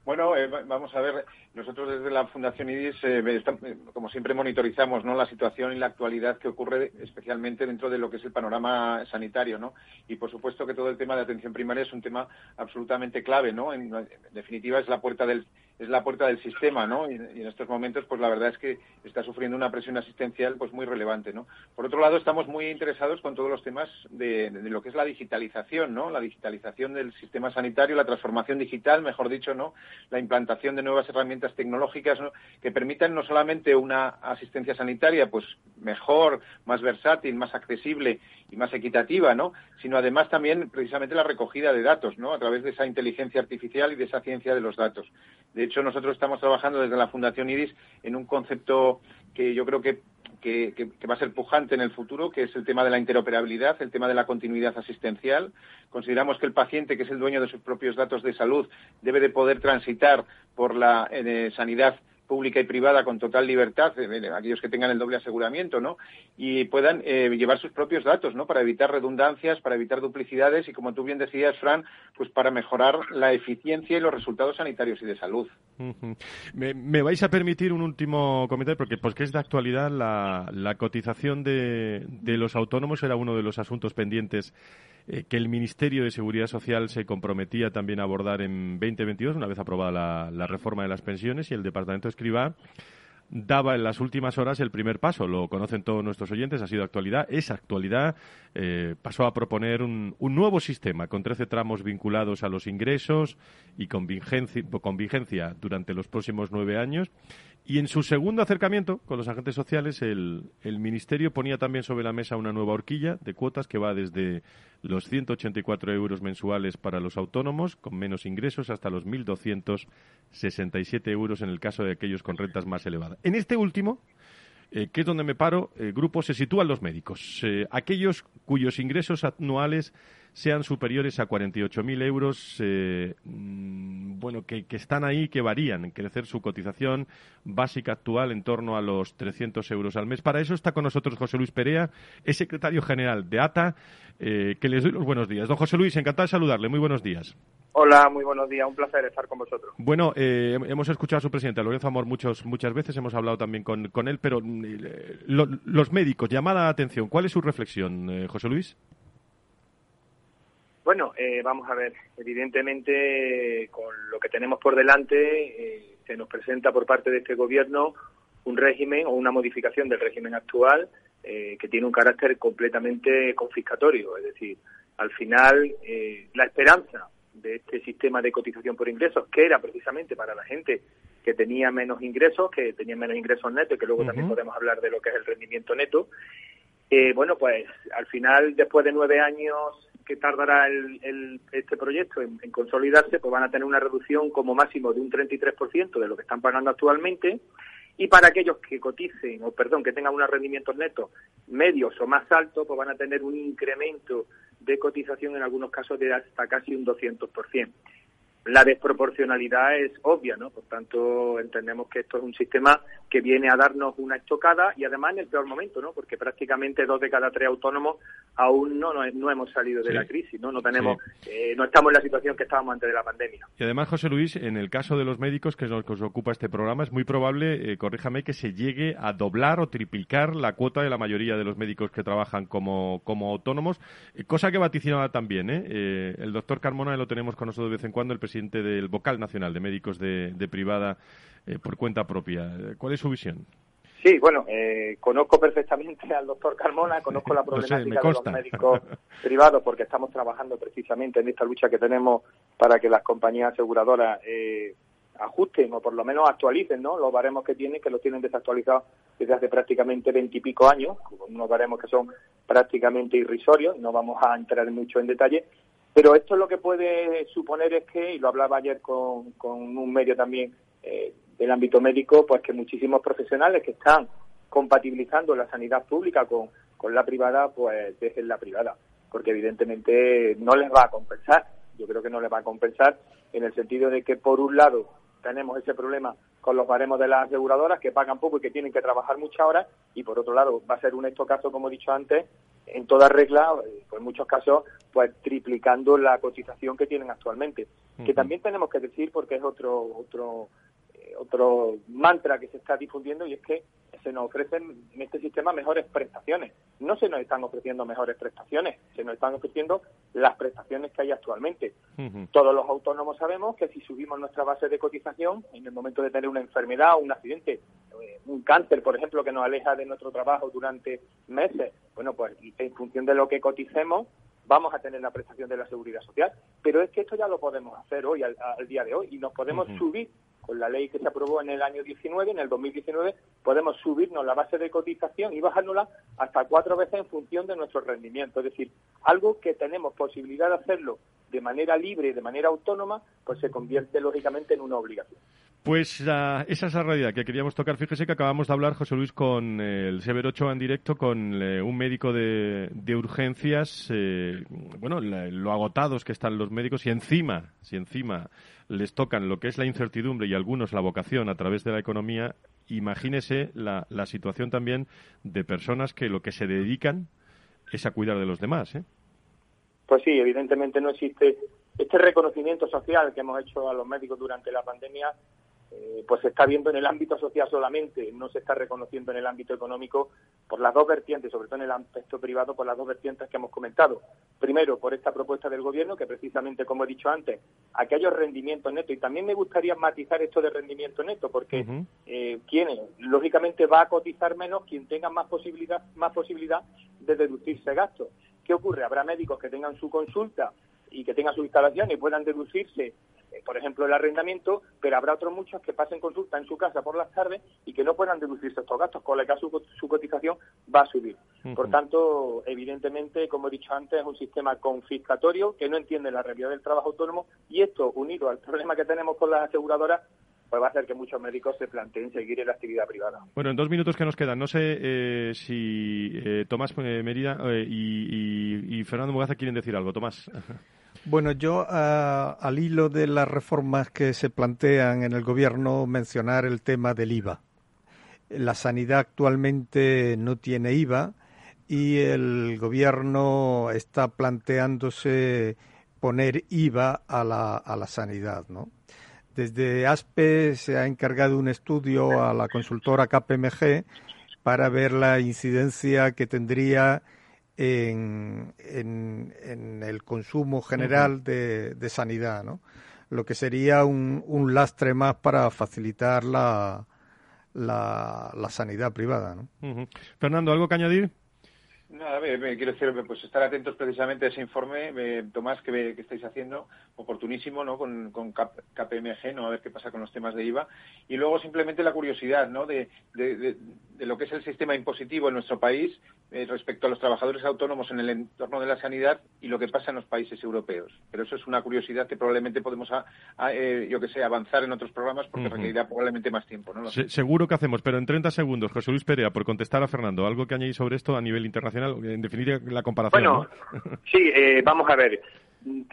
Bueno, vamos a ver, nosotros desde la Fundación IDIS, eh, eh, como siempre, monitorizamos ¿no? la situación y la actualidad que ocurre especialmente dentro de lo que es el panorama sanitario, ¿no? Y por supuesto que todo el tema de atención primaria es un tema absolutamente clave, ¿no? En, definitiva es la puerta del es la puerta del sistema, ¿no? Y, en estos momentos, pues la verdad es que está sufriendo una presión asistencial pues muy relevante, ¿no? Por otro lado, estamos muy interesados con todos los temas de, lo que es la digitalización, ¿no? La digitalización del sistema sanitario, la transformación digital, mejor dicho, ¿no? La implantación de nuevas herramientas tecnológicas que permitan no solamente una asistencia sanitaria pues mejor, más versátil, más accesible y más equitativa, ¿no? sino además también precisamente la recogida de datos ¿no? a través de esa inteligencia artificial y de esa ciencia de los datos. De hecho, nosotros estamos trabajando desde la Fundación IRIS en un concepto que yo creo que que, va a ser pujante en el futuro, que es el tema de la interoperabilidad, el tema de la continuidad asistencial. Consideramos que el paciente, que es el dueño de sus propios datos de salud, debe de poder transitar por la eh, sanidad pública y privada con total libertad, eh, aquellos que tengan el doble aseguramiento, ¿no? Y puedan eh, llevar sus propios datos, ¿no? Para evitar redundancias, para evitar duplicidades y, como tú bien decías, Fran, pues para mejorar la eficiencia y los resultados sanitarios y de salud. me, vais a permitir un último comentario, porque, porque es de actualidad la, la cotización de, de los autónomos era uno de los asuntos pendientes eh, que el Ministerio de Seguridad Social se comprometía también a abordar en 2022, una vez aprobada la, reforma de las pensiones, y el Departamento Escribá daba en las últimas horas el primer paso. Lo conocen todos nuestros oyentes, ha sido actualidad. Esa actualidad eh, pasó a proponer un, nuevo sistema con 13 tramos vinculados a los ingresos y con vigencia durante los próximos nueve años y en su segundo acercamiento con los agentes sociales, el, Ministerio ponía también sobre la mesa una nueva horquilla de cuotas que va desde los 184 euros mensuales para los autónomos con menos ingresos hasta los 1.267 euros en el caso de aquellos con rentas más elevadas. En este último, eh, que es donde me paro, eh, grupo se sitúan los médicos. Eh, aquellos cuyos ingresos anuales sean superiores a 48.000 euros, eh, mm, bueno, que, están ahí, que varían, crecer su cotización básica actual en torno a los 300 euros al mes. Para eso está con nosotros José Luis Perea, es secretario general de ATA, eh, que les doy los buenos días. Don José Luis, encantado de saludarle. Muy buenos días. Hola, muy buenos días. Un placer estar con vosotros. Bueno, eh, hemos escuchado a su presidente, Lorenzo Amor, muchos, muchas veces, hemos hablado también con, con él, pero los médicos, llamada a atención, ¿cuál es su reflexión, José Luis? Bueno, eh, vamos a ver, evidentemente con lo que tenemos por delante eh, se nos presenta por parte de este gobierno un régimen o una modificación del régimen actual eh, que tiene un carácter completamente confiscatorio, es decir, al final la esperanza de este sistema de cotización por ingresos, que era precisamente para la gente que tenía menos ingresos, que tenía menos ingresos netos, que luego también podemos hablar de lo que es el rendimiento neto, bueno, pues al final, después de nueve años que tardará el, este proyecto en, consolidarse, pues van a tener una reducción como máximo de un 33% de lo que están pagando actualmente. Y para aquellos que coticen, o perdón, que tengan unos rendimientos netos medios o más altos, pues van a tener un incremento de cotización en algunos casos de hasta casi un 200% la desproporcionalidad es obvia, ¿no? Por tanto, entendemos que esto es un sistema que viene a darnos una estocada y además en el peor momento, ¿no? Porque prácticamente dos de cada tres autónomos aún no, no, hemos salido de la crisis, ¿no? No tenemos, eh, no estamos en la situación que estábamos antes de la pandemia. Y además, José Luis, en el caso de los médicos, que es lo que os ocupa este programa, es muy probable, eh, corríjame, que se llegue a doblar o triplicar la cuota de la mayoría de los médicos que trabajan como, como autónomos, eh, cosa que vaticinaba también, ¿eh? El doctor Carmona lo tenemos con nosotros de vez en cuando, el presidente del Vocal Nacional de Médicos de, Privada eh, por cuenta propia. ¿Cuál es su visión? Sí, bueno, eh, conozco perfectamente al doctor Carmona, conozco la problemática de los médicos privados porque estamos trabajando precisamente en esta lucha que tenemos para que las compañías aseguradoras eh, ajusten o por lo menos actualicen ¿no? los baremos que tienen, que los tienen desactualizados desde hace prácticamente veintipico años, unos baremos que son prácticamente irrisorios, no vamos a entrar mucho en detalle, pero esto lo que puede suponer es que, y lo hablaba ayer con, un medio también eh, del ámbito médico, pues que muchísimos profesionales que están compatibilizando la sanidad pública con, con la privada, pues dejen la privada, porque evidentemente no les va a compensar. Yo creo que no les va a compensar en el sentido de que, por un lado, tenemos ese problema con los baremos de las aseguradoras que pagan poco y que tienen que trabajar muchas horas y por otro lado va a ser un esto caso como he dicho antes en toda regla eh, pues en muchos casos pues triplicando la cotización que tienen actualmente. Que también tenemos que decir porque es otro otro otro mantra que se está difundiendo y es que se nos ofrecen en este sistema mejores prestaciones. No se nos están ofreciendo mejores prestaciones, se nos están ofreciendo las prestaciones que hay actualmente. Todos los autónomos sabemos que si subimos nuestra base de cotización en el momento de tener una enfermedad o un accidente, eh, un cáncer, por ejemplo, que nos aleja de nuestro trabajo durante meses, bueno, pues en función de lo que coticemos, vamos a tener la prestación de la seguridad social. Pero es que esto ya lo podemos hacer hoy, al, día de hoy, y nos podemos subir con la ley que se aprobó en el año 19, en el 2019, podemos subirnos la base de cotización y bajárnosla hasta cuatro veces en función de nuestro rendimiento. Es decir, algo que tenemos posibilidad de hacerlo de manera libre de manera autónoma, pues se convierte lógicamente en una obligación. Pues esa es la realidad que queríamos tocar. Fíjese que acabamos de hablar, José Luis, con el Severo Ochoa en directo, con eh, un médico de, urgencias. Eh, bueno, lo agotados que están los médicos y encima, si encima les tocan lo que es la incertidumbre y algunos la vocación a través de la economía, imagínese la, la situación también de personas que lo que se dedican es a cuidar de los demás. ¿eh? Pues sí, evidentemente no existe este reconocimiento social que hemos hecho a los médicos durante la pandemia eh, pues se está viendo en el ámbito social solamente, no se está reconociendo en el ámbito económico por las dos vertientes, sobre todo en el ámbito privado, por las dos vertientes que hemos comentado. Primero, por esta propuesta del Gobierno, que precisamente, como he dicho antes, aquellos rendimientos netos, y también me gustaría matizar esto de rendimiento neto, porque eh, quien, lógicamente, va a cotizar menos quien tenga más posibilidad, más posibilidad de deducirse gastos. ¿Qué ocurre? Habrá médicos que tengan su consulta y que tengan su instalación y puedan deducirse eh, por ejemplo, el arrendamiento, pero habrá otros muchos que pasen consulta en su casa por las tardes y que no puedan deducirse estos gastos, con lo que su, su cotización va a subir. Por tanto, evidentemente, como he dicho antes, es un sistema confiscatorio que no entiende la realidad del trabajo autónomo y esto, unido al problema que tenemos con las aseguradoras, pues va a hacer que muchos médicos se planteen seguir en la actividad privada. Bueno, en dos minutos que nos quedan, no sé eh, si eh, Tomás eh, Merida y, Fernando Mugaza quieren decir algo. Tomás. Bueno, yo al hilo de las reformas que se plantean en el gobierno mencionar el tema del IVA. La sanidad actualmente no tiene IVA y el gobierno está planteándose poner IVA a la, a la sanidad, ¿no? Desde ASPE se ha encargado un estudio a la consultora KPMG para ver la incidencia que tendría en, en, el consumo general de, de, sanidad, ¿no? Lo que sería un, un lastre más para facilitar la, la, la sanidad privada, ¿no? Fernando, ¿algo que añadir? Nada, me, quiero decir, pues estar atentos precisamente a ese informe, Tomás, que, que, estáis haciendo, oportunísimo, ¿no? Con, con KPMG, ¿no? A ver qué pasa con los temas de IVA. Y luego simplemente la curiosidad, ¿no? De, de, de, lo que es el sistema impositivo en nuestro país eh, respecto a los trabajadores autónomos en el entorno de la sanidad y lo que pasa en los países europeos. Pero eso es una curiosidad que probablemente podemos, a, eh, yo que sé, avanzar en otros programas porque requerirá probablemente más tiempo, ¿no? seguro que hacemos, pero en 30 segundos, José Luis Perea, por contestar a Fernando, ¿algo que añadir sobre esto a nivel internacional? en definitiva, la comparación. Bueno, sí, eh, vamos a ver.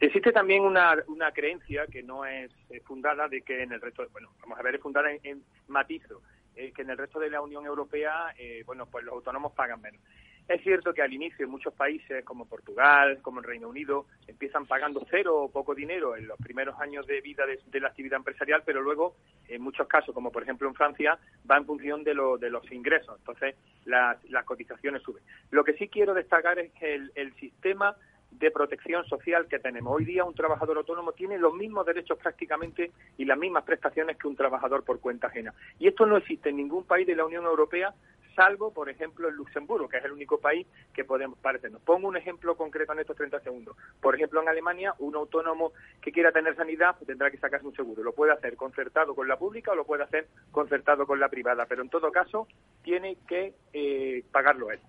Existe también una, creencia que no es fundada de que en el resto, bueno, vamos a ver, es fundada en, matizo, eh, que en el resto de la Unión Europea, eh, bueno, pues los autónomos pagan menos. Es cierto que al inicio en muchos países como Portugal, como el Reino Unido, empiezan pagando cero o poco dinero en los primeros años de vida de, la actividad empresarial, pero luego, en muchos casos, como por ejemplo en Francia, va en función de, de los ingresos. Entonces, las, cotizaciones suben. Lo que sí quiero destacar es que el, sistema de protección social que tenemos. Hoy día un trabajador autónomo tiene los mismos derechos prácticamente y las mismas prestaciones que un trabajador por cuenta ajena. Y esto no existe en ningún país de la Unión Europea salvo, por ejemplo, en Luxemburgo, que es el único país que podemos parecernos. Pongo un ejemplo concreto en estos 30 segundos. Por ejemplo, en Alemania, un autónomo que quiera tener sanidad tendrá que sacarse un seguro. Lo puede hacer concertado con la pública o lo puede hacer concertado con la privada, pero en todo caso tiene que eh, pagarlo él.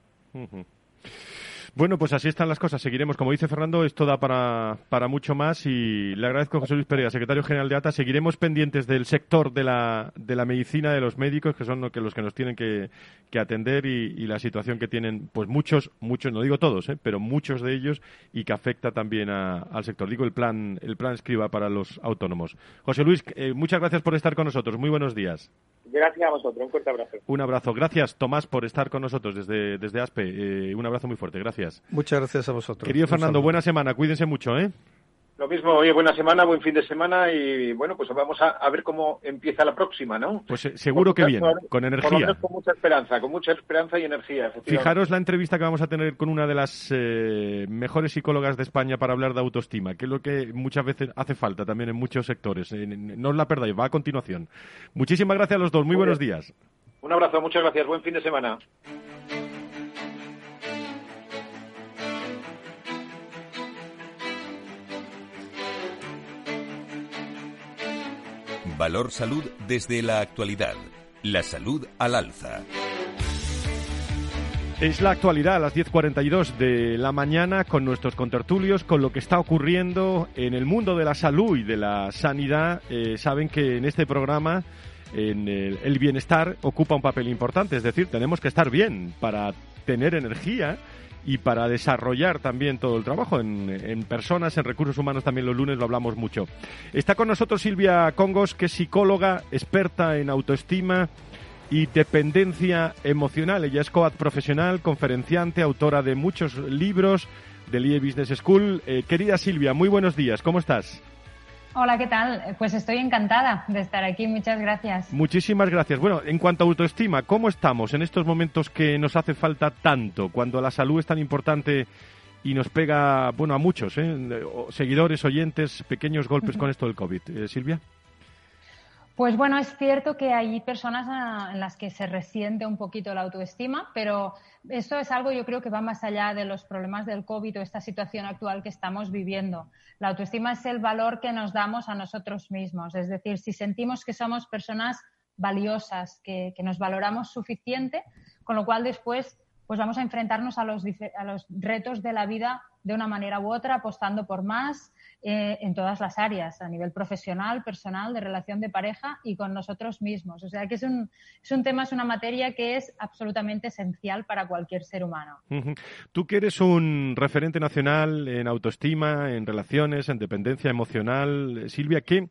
Bueno, pues así están las cosas. Seguiremos, como dice Fernando, esto da para, para mucho más y le agradezco a José Luis Pereira, secretario general de ATA. Seguiremos pendientes del sector de la, de la medicina, de los médicos, que son los que, nos tienen que, que atender y, la situación que tienen, pues muchos, muchos, no digo todos, ¿eh? pero muchos de ellos y que afecta también al sector. Digo el plan, el plan escriba para los autónomos. José Luis, eh, muchas gracias por estar con nosotros. Muy buenos días. Gracias a vosotros. Un fuerte abrazo. Un abrazo. Gracias, Tomás, por estar con nosotros desde, desde ASPE. Eh, un abrazo muy fuerte. Gracias. Muchas gracias a vosotros. Querido Fernando, buena semana. Cuídense mucho, ¿eh? Lo mismo, oye, buena semana, buen fin de semana y bueno, pues vamos a, ver cómo empieza la próxima, ¿no? Pues eh, seguro que bien, con energía. con mucha esperanza, con mucha esperanza y energía. Fijaros la entrevista que vamos a tener con una de las eh, mejores psicólogas de España para hablar de autoestima, que es lo que muchas veces hace falta también en muchos sectores. no os la perdáis, va a continuación. Muchísimas gracias a los dos, muy buenos días. Un abrazo, muchas gracias, buen fin de semana. Valor Salud desde la actualidad. La salud al alza. Es la actualidad a las 10.42 de la mañana con nuestros contertulios, con lo que está ocurriendo en el mundo de la salud y de la sanidad. Eh, saben que en este programa en el bienestar ocupa un papel importante, es decir, tenemos que estar bien para tener energía y para desarrollar también todo el trabajo en, personas, en recursos humanos también los lunes lo hablamos mucho. Está con nosotros Silvia Congos, que es psicóloga, experta en autoestima y dependencia emocional. Ella es coad profesional, conferenciante, autora de muchos libros del IE Business School. Eh, querida Silvia, muy buenos días, ¿cómo estás? Hola, ¿qué tal? Pues estoy encantada de estar aquí. Muchas gracias. Muchísimas gracias. Bueno, en cuanto a autoestima, ¿cómo estamos en estos momentos que nos hace falta tanto, cuando la salud es tan importante y nos pega, bueno, a muchos, ¿eh? seguidores, oyentes, pequeños golpes con esto del COVID? Eh, Silvia. Pues bueno, es cierto que hay personas en las que se resiente un poquito la autoestima, pero esto es algo yo creo que va más allá de los problemas del COVID o esta situación actual que estamos viviendo. La autoestima es el valor que nos damos a nosotros mismos, es decir, si sentimos que somos personas valiosas, que, nos valoramos suficiente, con lo cual después pues vamos a enfrentarnos a los, a los retos de la vida de una manera u otra, apostando por más eh, en todas las áreas, a nivel profesional, personal, de relación de pareja y con nosotros mismos. O sea que es un, es un tema, es una materia que es absolutamente esencial para cualquier ser humano. Tú que eres un referente nacional en autoestima, en relaciones, en dependencia emocional, Silvia, ¿qué,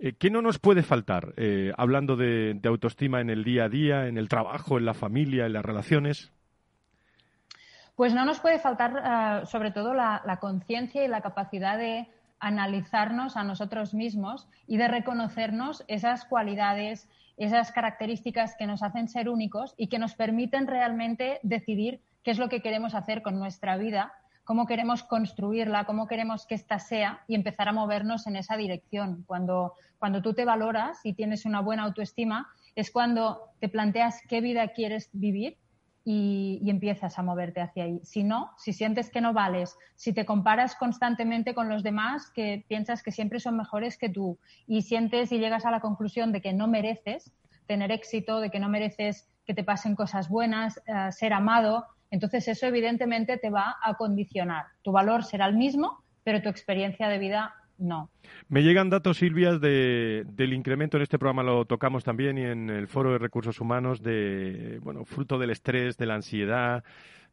eh, ¿qué no nos puede faltar eh, hablando de, autoestima en el día a día, en el trabajo, en la familia, en las relaciones? Pues no nos puede faltar, sobre todo, la conciencia y la capacidad de analizarnos a nosotros mismos y de reconocernos esas cualidades, esas características que nos hacen ser únicos y que nos permiten realmente decidir qué es lo que queremos hacer con nuestra vida, cómo queremos construirla, cómo queremos que ésta sea y empezar a movernos en esa dirección. Cuando, cuando tú te valoras y tienes una buena autoestima, es cuando te planteas qué vida quieres vivir y, empiezas a moverte hacia ahí. Si no, si sientes que no vales, si te comparas constantemente con los demás, que piensas que siempre son mejores que tú y sientes y llegas a la conclusión de que no mereces tener éxito, de que no mereces que te pasen cosas buenas, eh, ser amado, entonces eso evidentemente te va a condicionar. Tu valor será el mismo, pero tu experiencia de vida no. Me llegan datos, Silvia, de, del incremento, en este programa lo tocamos también y en el Foro de Recursos Humanos, de, bueno, fruto del estrés, de la ansiedad.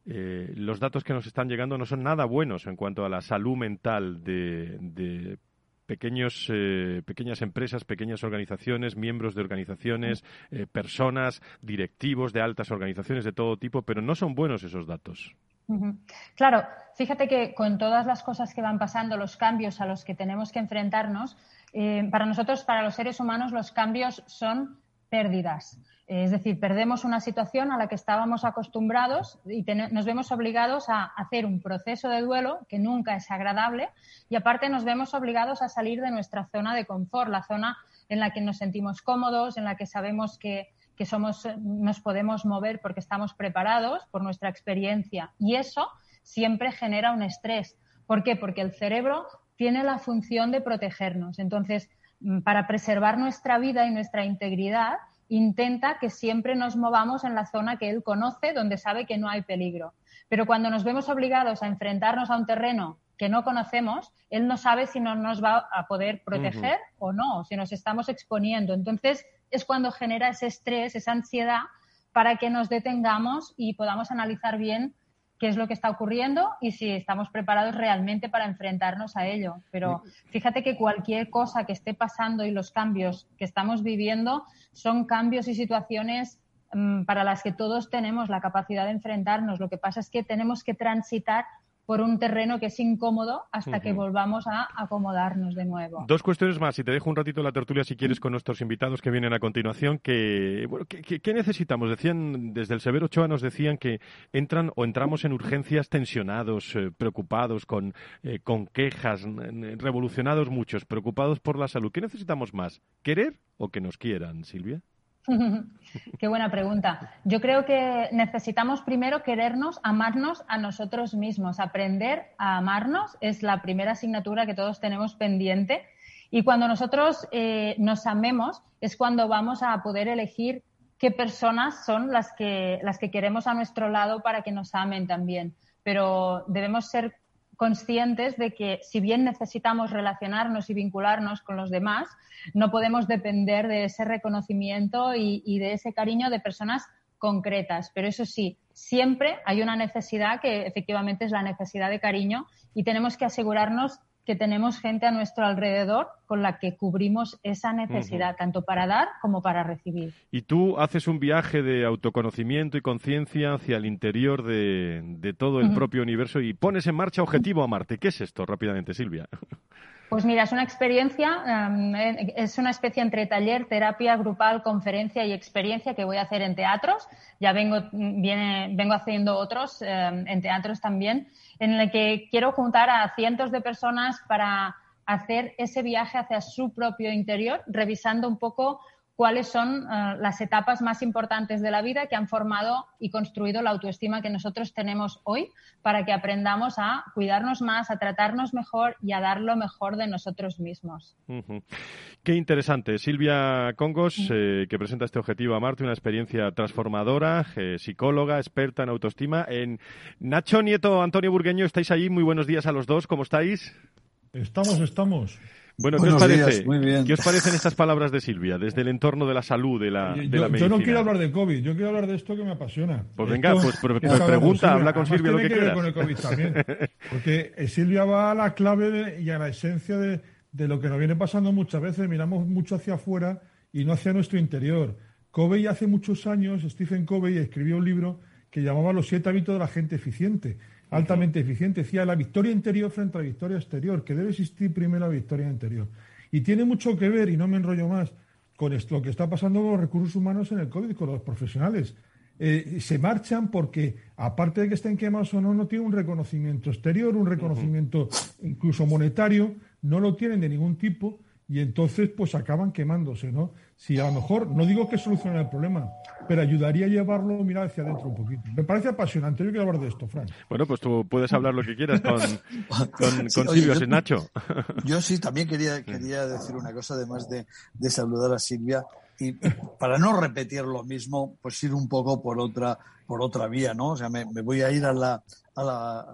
Eh, los datos que nos están llegando no son nada buenos en cuanto a la salud mental de, pequeños, eh, pequeñas empresas, pequeñas organizaciones, miembros de organizaciones, eh, personas, directivos de altas organizaciones de todo tipo, pero no son buenos esos datos. Claro, fíjate que con todas las cosas que van pasando, los cambios a los que tenemos que enfrentarnos, eh, para nosotros, para los seres humanos, los cambios son pérdidas. Es decir, perdemos una situación a la que estábamos acostumbrados y nos vemos obligados a hacer un proceso de duelo que nunca es agradable y aparte nos vemos obligados a salir de nuestra zona de confort, la zona en la que nos sentimos cómodos, en la que sabemos que que somos, nos podemos mover porque estamos preparados por nuestra experiencia. Y eso siempre genera un estrés. ¿Por qué? Porque el cerebro tiene la función de protegernos. Entonces, mm, para preservar nuestra vida y nuestra integridad, intenta que siempre nos movamos en la zona que él conoce, donde sabe que no hay peligro. Pero cuando nos vemos obligados a enfrentarnos a un terreno que no conocemos, él no sabe si no nos va a poder proteger o no, si nos estamos exponiendo. Entonces, es cuando genera ese estrés, esa ansiedad, para que nos detengamos y podamos analizar bien qué es lo que está ocurriendo y si estamos preparados realmente para enfrentarnos a ello. Pero fíjate que cualquier cosa que esté pasando y los cambios que estamos viviendo son cambios y situaciones mm, para las que todos tenemos la capacidad de enfrentarnos. Lo que pasa es que tenemos que transitar por un terreno que es incómodo hasta que volvamos a acomodarnos de nuevo. Dos cuestiones más, y te dejo un ratito la tertulia si quieres con nuestros invitados que vienen a continuación. Que, bueno, ¿qué, necesitamos? Decían, desde el Severo Ochoa nos decían que entran o entramos en urgencias tensionados, eh, preocupados, con, eh, con quejas, revolucionados muchos, preocupados por la salud. ¿Qué necesitamos más? ¿Querer o que nos quieran, Silvia? Qué buena pregunta. Yo creo que necesitamos primero querernos, amarnos a nosotros mismos. Aprender a amarnos es la primera asignatura que todos tenemos pendiente. Y cuando nosotros eh, nos amemos es cuando vamos a poder elegir qué personas son las que, las que queremos a nuestro lado para que nos amen también. Pero debemos ser conscientes de que si bien necesitamos relacionarnos y vincularnos con los demás, no podemos depender de ese reconocimiento y, de ese cariño de personas concretas. Pero eso sí, siempre hay una necesidad que efectivamente es la necesidad de cariño y tenemos que asegurarnos que tenemos gente a nuestro alrededor con la que cubrimos esa necesidad, tanto para dar como para recibir. Y tú haces un viaje de autoconocimiento y conciencia hacia el interior de, todo el propio universo y pones en marcha Objetivo a Marte. ¿Qué es esto rápidamente, Silvia? Pues mira, es una experiencia, em, eh, es una especie entre taller, terapia grupal, conferencia y experiencia que voy a hacer en teatros. Ya vengo, viene, vengo haciendo otros em, en teatros también, en el que quiero juntar a cientos de personas para hacer ese viaje hacia su propio interior, revisando un poco cuáles son eh, las etapas más importantes de la vida que han formado y construido la autoestima que nosotros tenemos hoy para que aprendamos a cuidarnos más, a tratarnos mejor y a dar lo mejor de nosotros mismos. Qué interesante. Silvia Congos, eh, que presenta este objetivo a Marte, una experiencia transformadora, eh, psicóloga, experta en autoestima. En Nacho Nieto, Antonio Burgueño, estáis allí. Muy buenos días a los dos. ¿Cómo estáis? Estamos, estamos. Bueno, ¿qué os parece? ¿Qué os parecen estas palabras de Silvia desde el entorno de la salud, de la, de yo, la Yo no quiero hablar de COVID, yo quiero hablar de esto que me apasiona. Pues venga, pues, pregunta, habla con Silvia lo que, que ver con el COVID también. Porque eh, Silvia va a la clave y a la esencia de, de lo que nos viene pasando muchas veces. Miramos mucho hacia afuera y no hacia nuestro interior. Covey hace muchos años, Stephen Covey escribió un libro que llamaba Los siete hábitos de la gente eficiente altamente eficiente. Decía la victoria interior frente a la victoria exterior, que debe existir primero la victoria interior. Y tiene mucho que ver, y no me enrollo más, con esto, lo que está pasando con los recursos humanos en el COVID, con los profesionales. Eh, se marchan porque, aparte de que estén quemados o no, no tienen un reconocimiento exterior, un reconocimiento incluso monetario, no lo tienen de ningún tipo y entonces pues acaban quemándose, ¿no? Si a lo mejor, no digo que solucione el problema, pero ayudaría a llevarlo, mirar hacia adentro un poquito. Me parece apasionante, yo quiero hablar de esto, Fran. Bueno, pues tú puedes hablar lo que quieras con, con, Silvia, Nacho. Yo sí, también quería, quería decir una cosa, además de, de saludar a Silvia, y para no repetir lo mismo, pues ir un poco por otra, por otra vía, ¿no? O sea, me, me voy a ir a la, a la,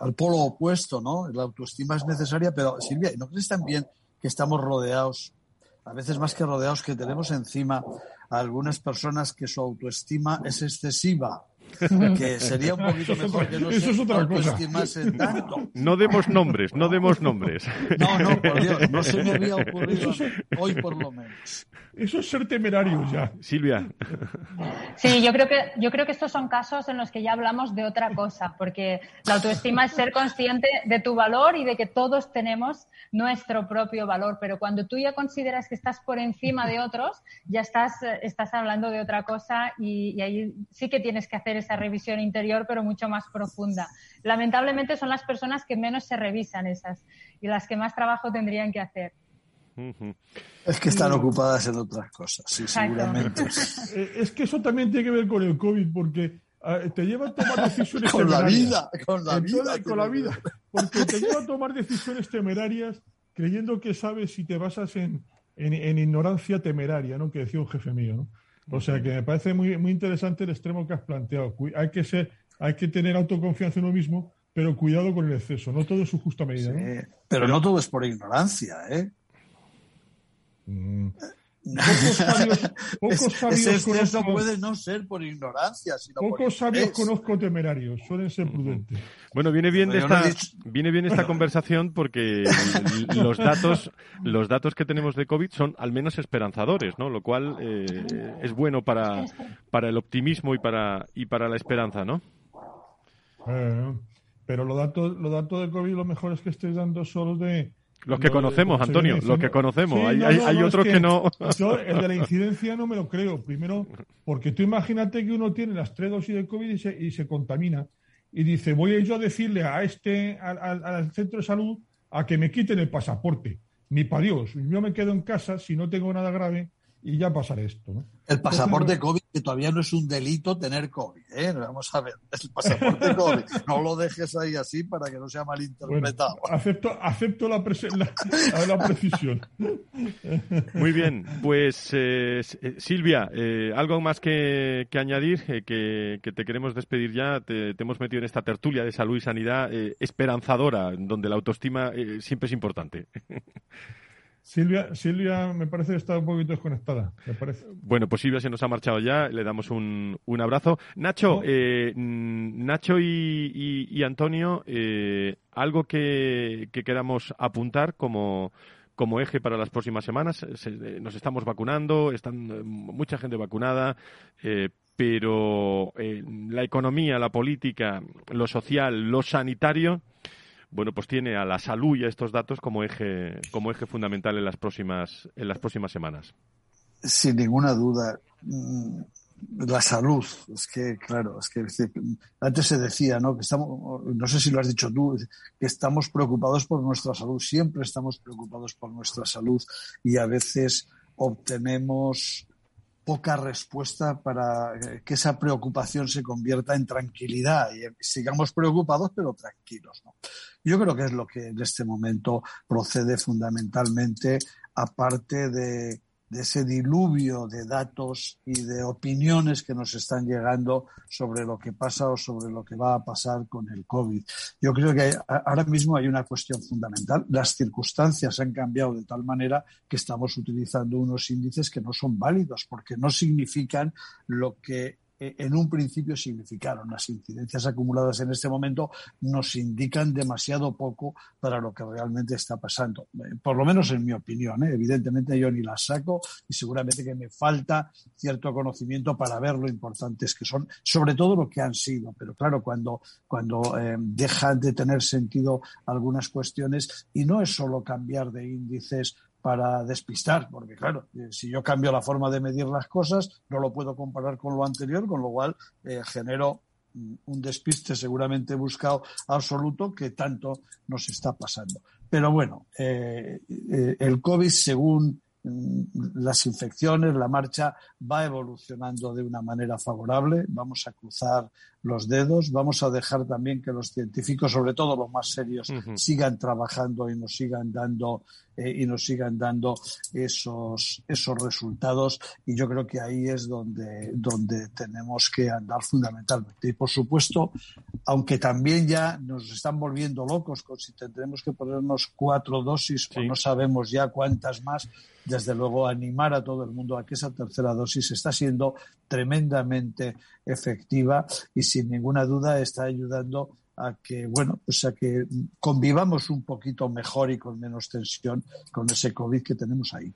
al polo opuesto, ¿no? La autoestima es necesaria, pero Silvia, ¿no crees también que estamos rodeados, a veces más que rodeados, que tenemos encima a algunas personas que su autoestima es excesiva que sería un poquito mejor que no Eso es otra cosa. tanto. No demos nombres, no demos nombres. No, no, por Dios, no se me había ocurrido hoy por lo menos. Eso es ser temerario ya. Silvia. Sí, yo creo que yo creo que estos son casos en los que ya hablamos de otra cosa, porque la autoestima es ser consciente de tu valor y de que todos tenemos nuestro propio valor, pero cuando tú ya consideras que estás por encima de otros, ya estás estás hablando de otra cosa y, y ahí sí que tienes que hacer esa revisión interior, pero mucho más profunda. Lamentablemente son las personas que menos se revisan esas y las que más trabajo tendrían que hacer. Es que están ocupadas en otras cosas, sí, seguramente. Eh, es que eso también tiene que ver con el COVID, porque te lleva a tomar decisiones con la vida, con la vida, con la vida, porque te lleva a tomar decisiones temerarias creyendo que sabes si te basas en, en, ignorancia temeraria, ¿no? Que decía un jefe mío, ¿no? O sea que me parece muy, muy interesante el extremo que has planteado. Hay que ser, hay que tener autoconfianza en uno mismo, pero cuidado con el exceso. No todo es su justa medida. Pero, no todo es por ignorancia, ¿eh? Mm. Pocos sabios, pocos sabios conozco, puede no ser por ignorancia, sino pocos sabios conozco temerarios, suelen ser prudentes. Bueno, viene bien de esta, viene bien esta conversación porque los datos, los datos que tenemos de COVID son al menos esperanzadores, ¿no? Lo cual eh, es bueno para, para el optimismo y para y para la esperanza, ¿no? Eh, pero los datos, los datos de COVID, lo mejor es que estéis dando solo de los que conocemos, Antonio, los que conocemos. hay, otros que, no. Yo, el de la incidencia no me lo creo. Primero, porque tú imagínate que uno tiene las tres dosis de COVID y se, y se contamina. Y dice, voy a yo a decirle a este, al, al centro de salud, a que me quiten el pasaporte. Ni para Dios. Yo me quedo en casa si no tengo nada grave y ya pasará esto. ¿no? El pasaporte COVID, que todavía no es un delito tener COVID. ¿eh? Vamos a ver, el pasaporte COVID. No lo dejes ahí así para que no sea malinterpretado. acepto acepto la, la, precisión. Muy bien, pues eh, eh, Silvia, eh, algo más que, que añadir, que, que, te queremos despedir ya. Te, te, hemos metido en esta tertulia de salud y sanidad esperanzadora, donde la autoestima siempre es importante. Silvia, Silvia me parece que está un poquito desconectada, me parece. Bueno, pues Silvia se nos ha marchado ya, le damos un, un abrazo. Nacho, eh, Nacho y, Antonio, eh, algo que, que queramos apuntar como, como eje para las próximas semanas. nos estamos vacunando, están eh, mucha gente vacunada, pero la economía, la política, lo social, lo sanitario bueno, pues tiene a la salud y a estos datos como eje, como eje fundamental en las próximas, en las próximas semanas. Sin ninguna duda. Mm, la salud, es que, claro, es que antes se decía, ¿no? Que estamos, no sé si lo has dicho tú, que estamos preocupados por nuestra salud, siempre estamos preocupados por nuestra salud y a veces obtenemos poca respuesta para eh, que esa preocupación se convierta en tranquilidad y sigamos preocupados pero tranquilos. Yo creo que es lo que en este momento procede fundamentalmente, aparte de de ese diluvio de datos y de opiniones que nos están llegando sobre lo que pasa o sobre lo que va a pasar con el COVID. Yo creo que ahora mismo hay una cuestión fundamental. Las circunstancias han cambiado de tal manera que estamos utilizando unos índices que no son válidos porque no significan lo que en un principio significaron. Las incidencias acumuladas en este momento nos indican demasiado poco para lo que realmente está pasando. Eh, por lo menos en mi opinión. ¿eh? Evidentemente yo ni las saco y seguramente que me falta cierto conocimiento para ver lo importantes que son, sobre todo lo que han sido. Pero claro, cuando, cuando dejan de tener sentido algunas cuestiones, y no es solo cambiar de índices para despistar, porque claro, eh, si yo cambio la forma de medir las cosas, no lo puedo comparar con lo anterior, con lo cual eh, genero mm, un despiste seguramente buscado absoluto que tanto nos está pasando. Pero bueno, eh, el COVID, según mm, las infecciones, la marcha va evolucionando de una manera favorable. Vamos a cruzar los dedos. Vamos a dejar también que los científicos, sobre todo los más serios, sigan trabajando y nos sigan dando eh, y nos sigan dando esos esos resultados. Y yo creo que ahí es donde donde tenemos que andar fundamentalmente. Y por supuesto, aunque también ya nos están volviendo locos con si tendremos que ponernos cuatro dosis o no sabemos ya cuántas más, desde luego animar a todo el mundo a que esa tercera dosis está siendo tremendamente efectiva y sin ninguna duda está ayudando a que, bueno, pues a que convivamos un poquito mejor y con menos tensión con ese COVID que tenemos ahí.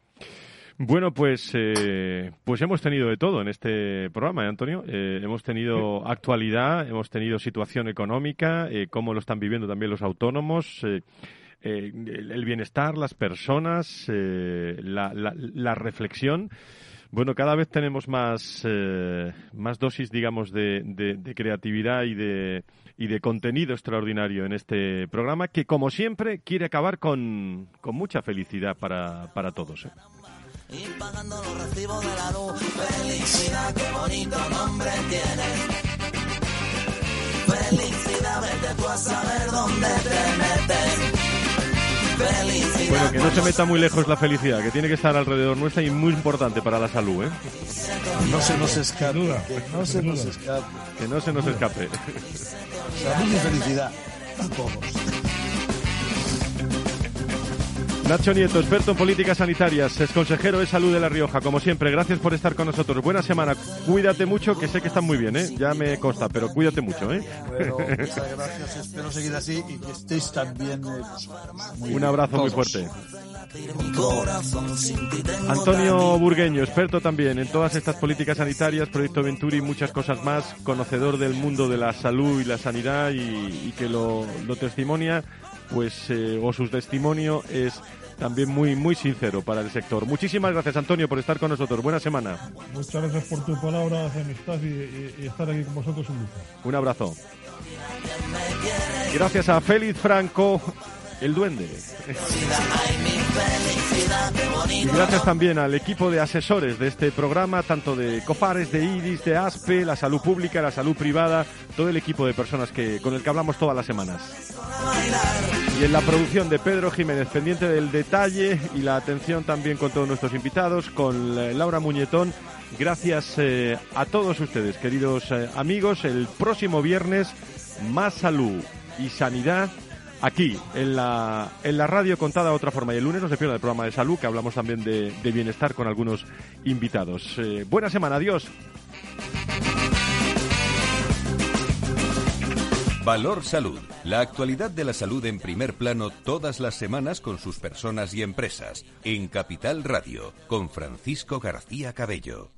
Bueno, pues, eh, pues hemos tenido de todo en este programa, ¿eh, Antonio. Eh, hemos tenido actualidad, hemos tenido situación económica, cómo lo están viviendo también los autónomos, el, bienestar, las personas, la, la reflexión. Bueno, cada vez tenemos más, eh, más dosis, digamos, de, de, creatividad y de, y de contenido extraordinario en este programa que, como siempre, quiere acabar con, con mucha felicidad para, para todos. ¿eh? Y pagando los recibos de la luz, felicidad, qué bonito nombre tiene. Felicidad, vete tú a saber dónde te. Bueno, que no se meta muy lejos la felicidad, que tiene que estar alrededor nuestra y muy importante para la salud, ¿eh? No se nos escape. Que no se nos escape. Que no se nos escape. Salud y felicidad a todos. Nacho Nieto, experto en políticas sanitarias, es consejero de salud de La Rioja. Como siempre, gracias por estar con nosotros. Buena semana. Cuídate mucho, que sé que están muy bien, ¿eh? Ya me consta, pero cuídate mucho, ¿eh? Bueno, muchas gracias. Espero seguir así y que estéis también. Eh, Un abrazo muy fuerte. Antonio Burgueño, experto también en todas estas políticas sanitarias, Proyecto Venturi y muchas cosas más, conocedor del mundo de la salud y la sanidad y, que lo, testimonia, pues, eh, o su testimonio es también muy, muy sincero para el sector. Muchísimas gracias, Antonio, por estar con nosotros. Buena semana. Muchas gracias por tu palabra de amistad y, estar aquí con vosotros Un abrazo. Gracias a Félix Franco, el duende. Y gracias también al equipo de asesores de este programa, tanto de COFARES, de IDIS, de ASPE, la salud pública, la salud privada, todo el equipo de personas que, con el que hablamos todas las semanas. Y en la producción de Pedro Jiménez, pendiente del detalle y la atención también con todos nuestros invitados, con eh, Laura Muñetón. Gracias eh, a todos ustedes, queridos eh, amigos. El próximo viernes, más salud y sanidad aquí, en la, en la radio contada de otra forma. Y el lunes no se pierda el programa de salud, que hablamos también de, bienestar con algunos invitados. buena semana, adiós. Valor Salud. La actualidad de la salud en primer plano todas las semanas con sus personas y empresas. En Capital Radio, con Francisco García Cabello.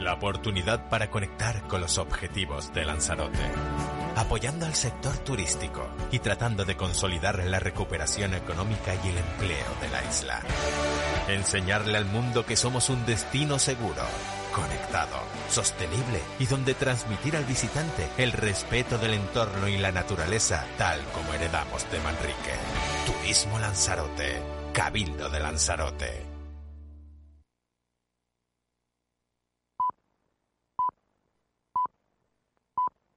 La oportunidad para conectar con los objetivos de Lanzarote. Apoyando al sector turístico y tratando de consolidar la recuperación económica y el empleo de la isla. Enseñarle al mundo que somos un destino seguro, conectado, sostenible y donde transmitir al visitante el respeto del entorno y la naturaleza tal como heredamos de Manrique. Turismo Lanzarote, Cabildo de Lanzarote.